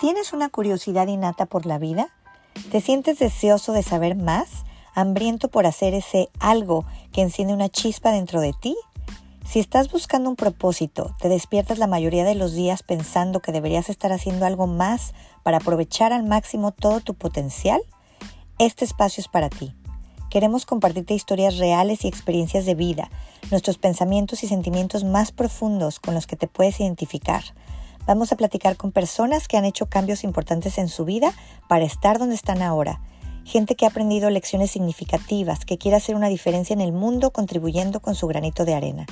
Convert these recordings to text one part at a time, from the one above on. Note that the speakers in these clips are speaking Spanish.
¿Tienes una curiosidad innata por la vida? ¿Te sientes deseoso de saber más? ¿Hambriento por hacer ese algo que enciende una chispa dentro de ti? Si estás buscando un propósito, te despiertas la mayoría de los días pensando que deberías estar haciendo algo más para aprovechar al máximo todo tu potencial, este espacio es para ti. Queremos compartirte historias reales y experiencias de vida, nuestros pensamientos y sentimientos más profundos con los que te puedes identificar Vamos a platicar con personas que han hecho cambios importantes en su vida para estar donde están ahora. Gente que ha aprendido lecciones significativas, que quiere hacer una diferencia en el mundo contribuyendo con su granito de arena.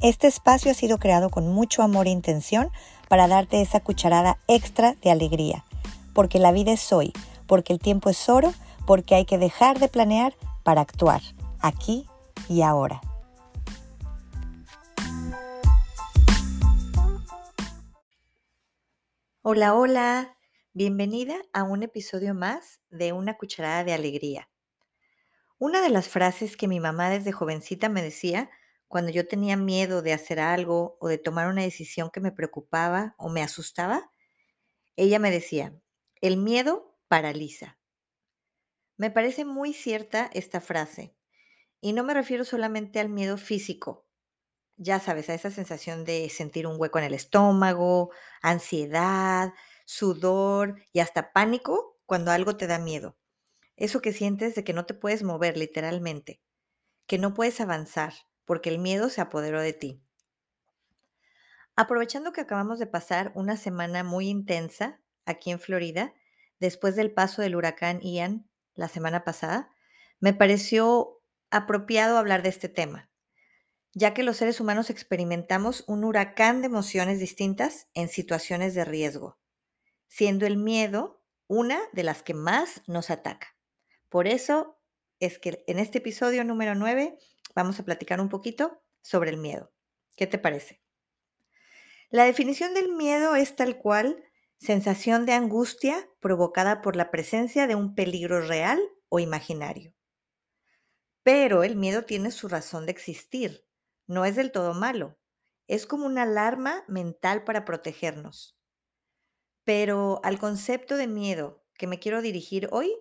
Este espacio ha sido creado con mucho amor e intención para darte esa cucharada extra de alegría. Porque la vida es hoy, porque el tiempo es oro, porque hay que dejar de planear para actuar, aquí y ahora. Hola, hola, bienvenida a un episodio más de Una cucharada de alegría. Una de las frases que mi mamá desde jovencita me decía cuando yo tenía miedo de hacer algo o de tomar una decisión que me preocupaba o me asustaba, ella me decía, el miedo paraliza. Me parece muy cierta esta frase y no me refiero solamente al miedo físico, ya sabes, a esa sensación de sentir un hueco en el estómago, ansiedad, sudor y hasta pánico cuando algo te da miedo. Eso que sientes de que no te puedes mover literalmente, que no puedes avanzar porque el miedo se apoderó de ti. Aprovechando que acabamos de pasar una semana muy intensa aquí en Florida, después del paso del huracán Ian la semana pasada, me pareció apropiado hablar de este tema ya que los seres humanos experimentamos un huracán de emociones distintas en situaciones de riesgo, siendo el miedo una de las que más nos ataca. Por eso es que en este episodio número 9 vamos a platicar un poquito sobre el miedo. ¿Qué te parece? La definición del miedo es tal cual sensación de angustia provocada por la presencia de un peligro real o imaginario. Pero el miedo tiene su razón de existir no es del todo malo. Es como una alarma mental para protegernos. Pero al concepto de miedo que me quiero dirigir hoy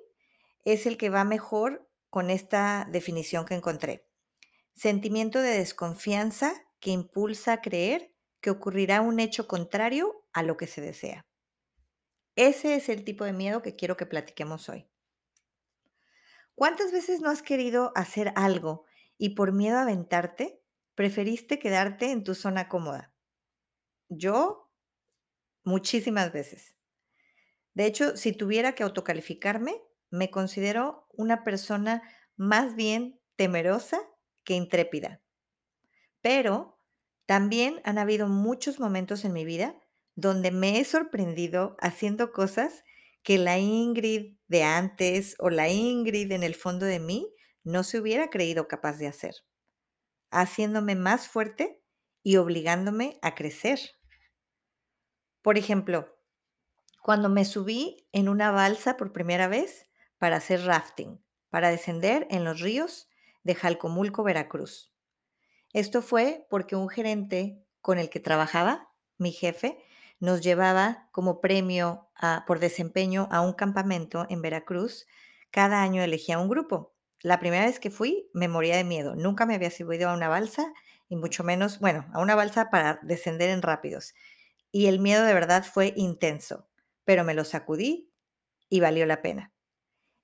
es el que va mejor con esta definición que encontré. Sentimiento de desconfianza que impulsa a creer que ocurrirá un hecho contrario a lo que se desea. Ese es el tipo de miedo que quiero que platiquemos hoy. ¿Cuántas veces no has querido hacer algo y por miedo a aventarte preferiste quedarte en tu zona cómoda. Yo, muchísimas veces. De hecho, si tuviera que autocalificarme, me considero una persona más bien temerosa que intrépida. Pero también han habido muchos momentos en mi vida donde me he sorprendido haciendo cosas que la Ingrid de antes o la Ingrid en el fondo de mí no se hubiera creído capaz de hacer haciéndome más fuerte y obligándome a crecer. Por ejemplo, cuando me subí en una balsa por primera vez para hacer rafting, para descender en los ríos de Jalcomulco, Veracruz. Esto fue porque un gerente con el que trabajaba, mi jefe, nos llevaba como premio por desempeño a un campamento en Veracruz. Cada año elegía un grupo la primera vez que fui me moría de miedo. Nunca me había subido a una balsa y mucho menos, bueno, a una balsa para descender en rápidos. Y el miedo de verdad fue intenso, pero me lo sacudí y valió la pena.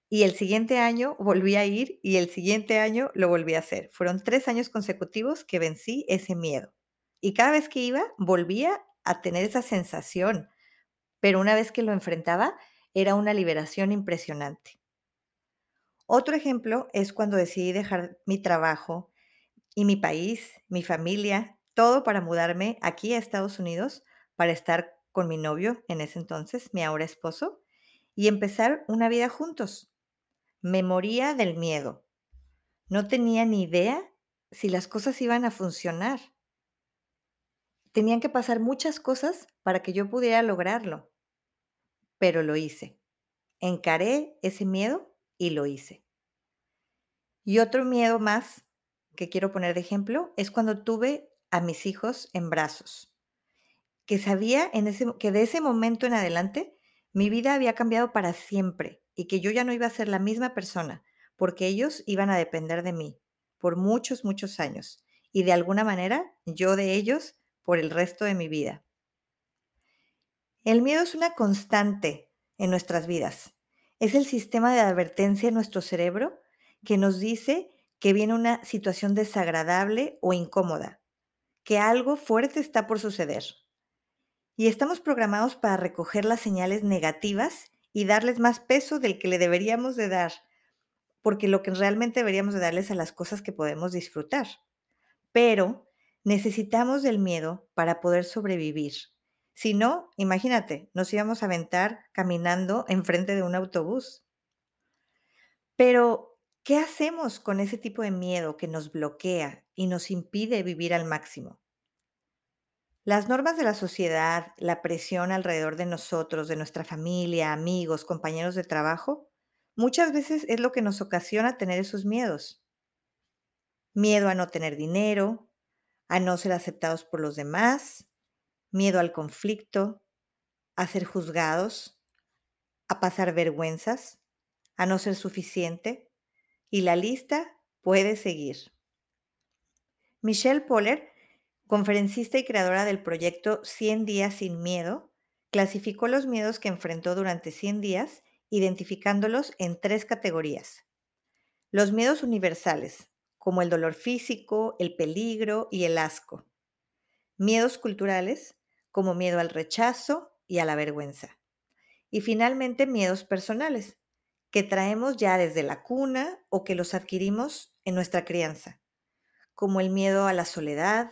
Y el siguiente año volví a ir y el siguiente año lo volví a hacer. Fueron tres años consecutivos que vencí ese miedo. Y cada vez que iba, volvía a tener esa sensación. Pero una vez que lo enfrentaba, era una liberación impresionante. Otro ejemplo es cuando decidí dejar mi trabajo y mi país, mi familia, todo para mudarme aquí a Estados Unidos para estar con mi novio en ese entonces, mi ahora esposo, y empezar una vida juntos. Me moría del miedo. No tenía ni idea si las cosas iban a funcionar. Tenían que pasar muchas cosas para que yo pudiera lograrlo, pero lo hice. Encaré ese miedo y lo hice. Y otro miedo más que quiero poner de ejemplo es cuando tuve a mis hijos en brazos, que sabía en ese, que de ese momento en adelante mi vida había cambiado para siempre y que yo ya no iba a ser la misma persona, porque ellos iban a depender de mí por muchos, muchos años y de alguna manera yo de ellos por el resto de mi vida. El miedo es una constante en nuestras vidas. Es el sistema de advertencia en nuestro cerebro que nos dice que viene una situación desagradable o incómoda, que algo fuerte está por suceder. Y estamos programados para recoger las señales negativas y darles más peso del que le deberíamos de dar, porque lo que realmente deberíamos de darles a las cosas que podemos disfrutar. Pero necesitamos del miedo para poder sobrevivir. Si no, imagínate, nos íbamos a aventar caminando enfrente de un autobús. Pero, ¿qué hacemos con ese tipo de miedo que nos bloquea y nos impide vivir al máximo? Las normas de la sociedad, la presión alrededor de nosotros, de nuestra familia, amigos, compañeros de trabajo, muchas veces es lo que nos ocasiona tener esos miedos. Miedo a no tener dinero, a no ser aceptados por los demás, miedo al conflicto, a ser juzgados, a pasar vergüenzas, a no ser suficiente, y la lista puede seguir. Michelle Poller conferencista y creadora del proyecto 100 días sin miedo, clasificó los miedos que enfrentó durante 100 días, identificándolos en tres categorías. Los miedos universales, como el dolor físico, el peligro y el asco. Miedos culturales, como miedo al rechazo y a la vergüenza. Y finalmente, miedos personales, que traemos ya desde la cuna o que los adquirimos en nuestra crianza, como el miedo a la soledad,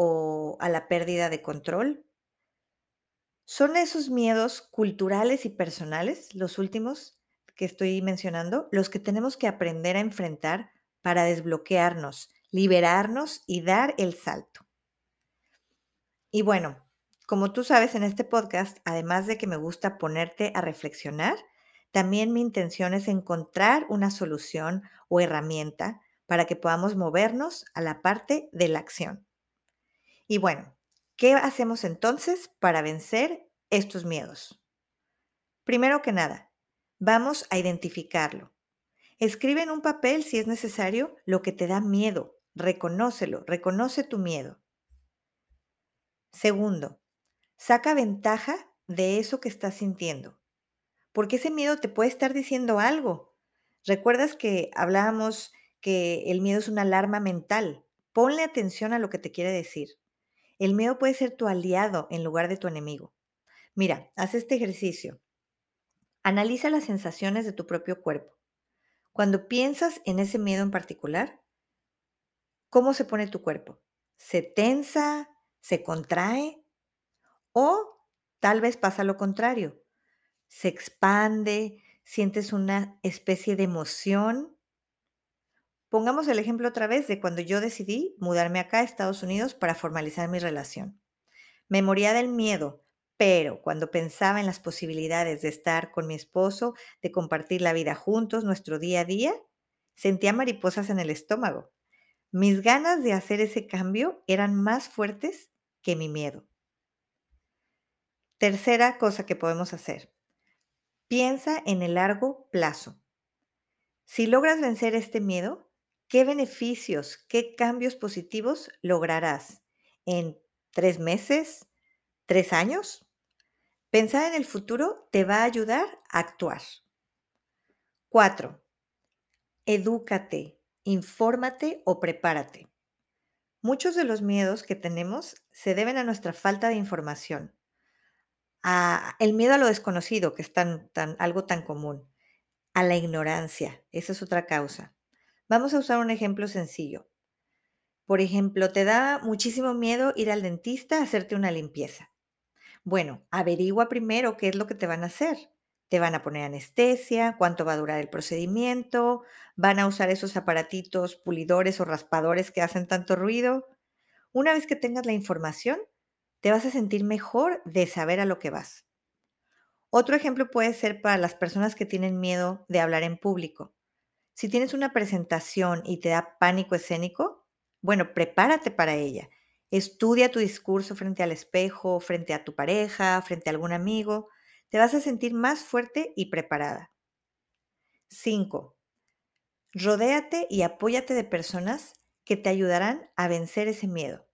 o a la pérdida de control? ¿Son esos miedos culturales y personales, los últimos que estoy mencionando, los que tenemos que aprender a enfrentar para desbloquearnos, liberarnos y dar el salto? Y bueno, como tú sabes en este podcast, además de que me gusta ponerte a reflexionar, también mi intención es encontrar una solución o herramienta para que podamos movernos a la parte de la acción. Y bueno, ¿qué hacemos entonces para vencer estos miedos? Primero que nada, vamos a identificarlo. Escribe en un papel, si es necesario, lo que te da miedo. Reconócelo, reconoce tu miedo. Segundo, saca ventaja de eso que estás sintiendo, porque ese miedo te puede estar diciendo algo. ¿Recuerdas que hablábamos que el miedo es una alarma mental? Ponle atención a lo que te quiere decir. El miedo puede ser tu aliado en lugar de tu enemigo. Mira, haz este ejercicio. Analiza las sensaciones de tu propio cuerpo. Cuando piensas en ese miedo en particular, ¿cómo se pone tu cuerpo? ¿Se tensa? ¿Se contrae? O tal vez pasa lo contrario. Se expande, sientes una especie de emoción Pongamos el ejemplo otra vez de cuando yo decidí mudarme acá a Estados Unidos para formalizar mi relación. Me moría del miedo, pero cuando pensaba en las posibilidades de estar con mi esposo, de compartir la vida juntos, nuestro día a día, sentía mariposas en el estómago. Mis ganas de hacer ese cambio eran más fuertes que mi miedo. Tercera cosa que podemos hacer. Piensa en el largo plazo. Si logras vencer este miedo, ¿Qué beneficios, qué cambios positivos lograrás en tres meses, tres años? Pensar en el futuro te va a ayudar a actuar. Cuatro, edúcate, infórmate o prepárate. Muchos de los miedos que tenemos se deben a nuestra falta de información, el miedo a lo desconocido, que es tan, tan, algo tan común, a la ignorancia, esa es otra causa. Vamos a usar un ejemplo sencillo. Por ejemplo, te da muchísimo miedo ir al dentista a hacerte una limpieza. Bueno, averigua primero qué es lo que te van a hacer. Te van a poner anestesia, cuánto va a durar el procedimiento, van a usar esos aparatitos pulidores o raspadores que hacen tanto ruido. Una vez que tengas la información, te vas a sentir mejor de saber a lo que vas. Otro ejemplo puede ser para las personas que tienen miedo de hablar en público. Si tienes una presentación y te da pánico escénico, bueno, prepárate para ella. Estudia tu discurso frente al espejo, frente a tu pareja, frente a algún amigo. te vas a sentir más fuerte y preparada. 5. Rodéate y apóyate de personas que te ayudarán a vencer ese miedo.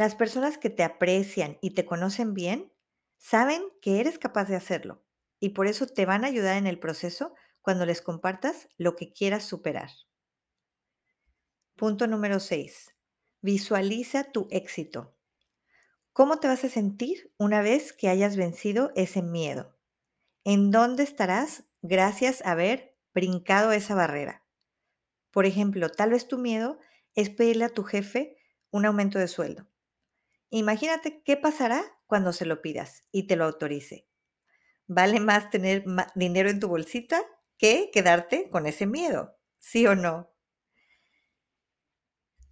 Las personas que te aprecian y te conocen bien saben que eres capaz de hacerlo y por eso te van a ayudar en el proceso cuando les compartas lo que quieras superar. Punto número 6. Visualiza tu éxito. ¿Cómo te vas a sentir una vez que hayas vencido ese miedo? ¿En dónde estarás gracias a haber brincado esa barrera? Por ejemplo, tal vez tu miedo es pedirle a tu jefe un aumento de sueldo. Imagínate qué pasará cuando se lo pidas y te lo autorice. Vale más tener dinero en tu bolsita que quedarte con ese miedo, ¿sí o no?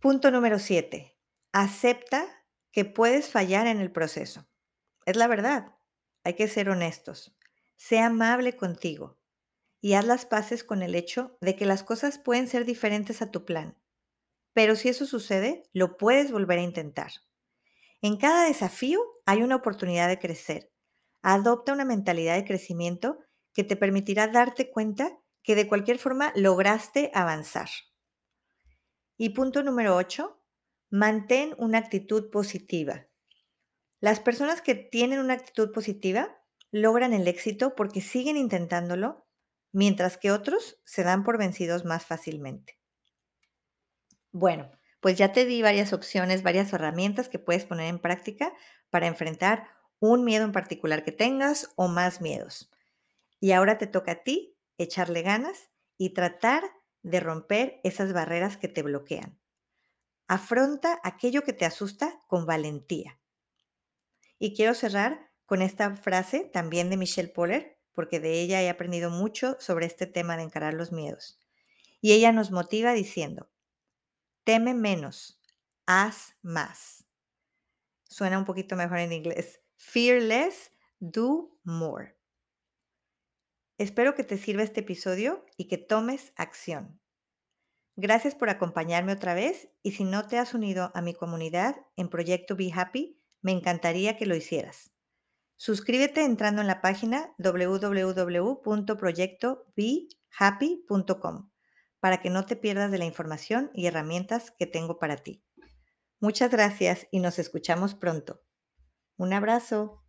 Punto número 7. Acepta que puedes fallar en el proceso. Es la verdad. Hay que ser honestos. Sé amable contigo y haz las paces con el hecho de que las cosas pueden ser diferentes a tu plan. Pero si eso sucede, lo puedes volver a intentar. En cada desafío hay una oportunidad de crecer. Adopta una mentalidad de crecimiento que te permitirá darte cuenta que de cualquier forma lograste avanzar. Y punto número 8, Mantén una actitud positiva. Las personas que tienen una actitud positiva logran el éxito porque siguen intentándolo, mientras que otros se dan por vencidos más fácilmente. Bueno, pues ya te di varias opciones, varias herramientas que puedes poner en práctica para enfrentar un miedo en particular que tengas o más miedos. Y ahora te toca a ti echarle ganas y tratar de romper esas barreras que te bloquean. Afronta aquello que te asusta con valentía. Y quiero cerrar con esta frase también de Michelle Poller, porque de ella he aprendido mucho sobre este tema de encarar los miedos. Y ella nos motiva diciendo, teme menos, haz más. Suena un poquito mejor en inglés. Fear less, do more. Espero que te sirva este episodio y que tomes acción. Gracias por acompañarme otra vez y si no te has unido a mi comunidad en Proyecto Be Happy, me encantaría que lo hicieras. Suscríbete entrando en la página www.proyectobehappy.com para que no te pierdas de la información y herramientas que tengo para ti. Muchas gracias y nos escuchamos pronto. Un abrazo.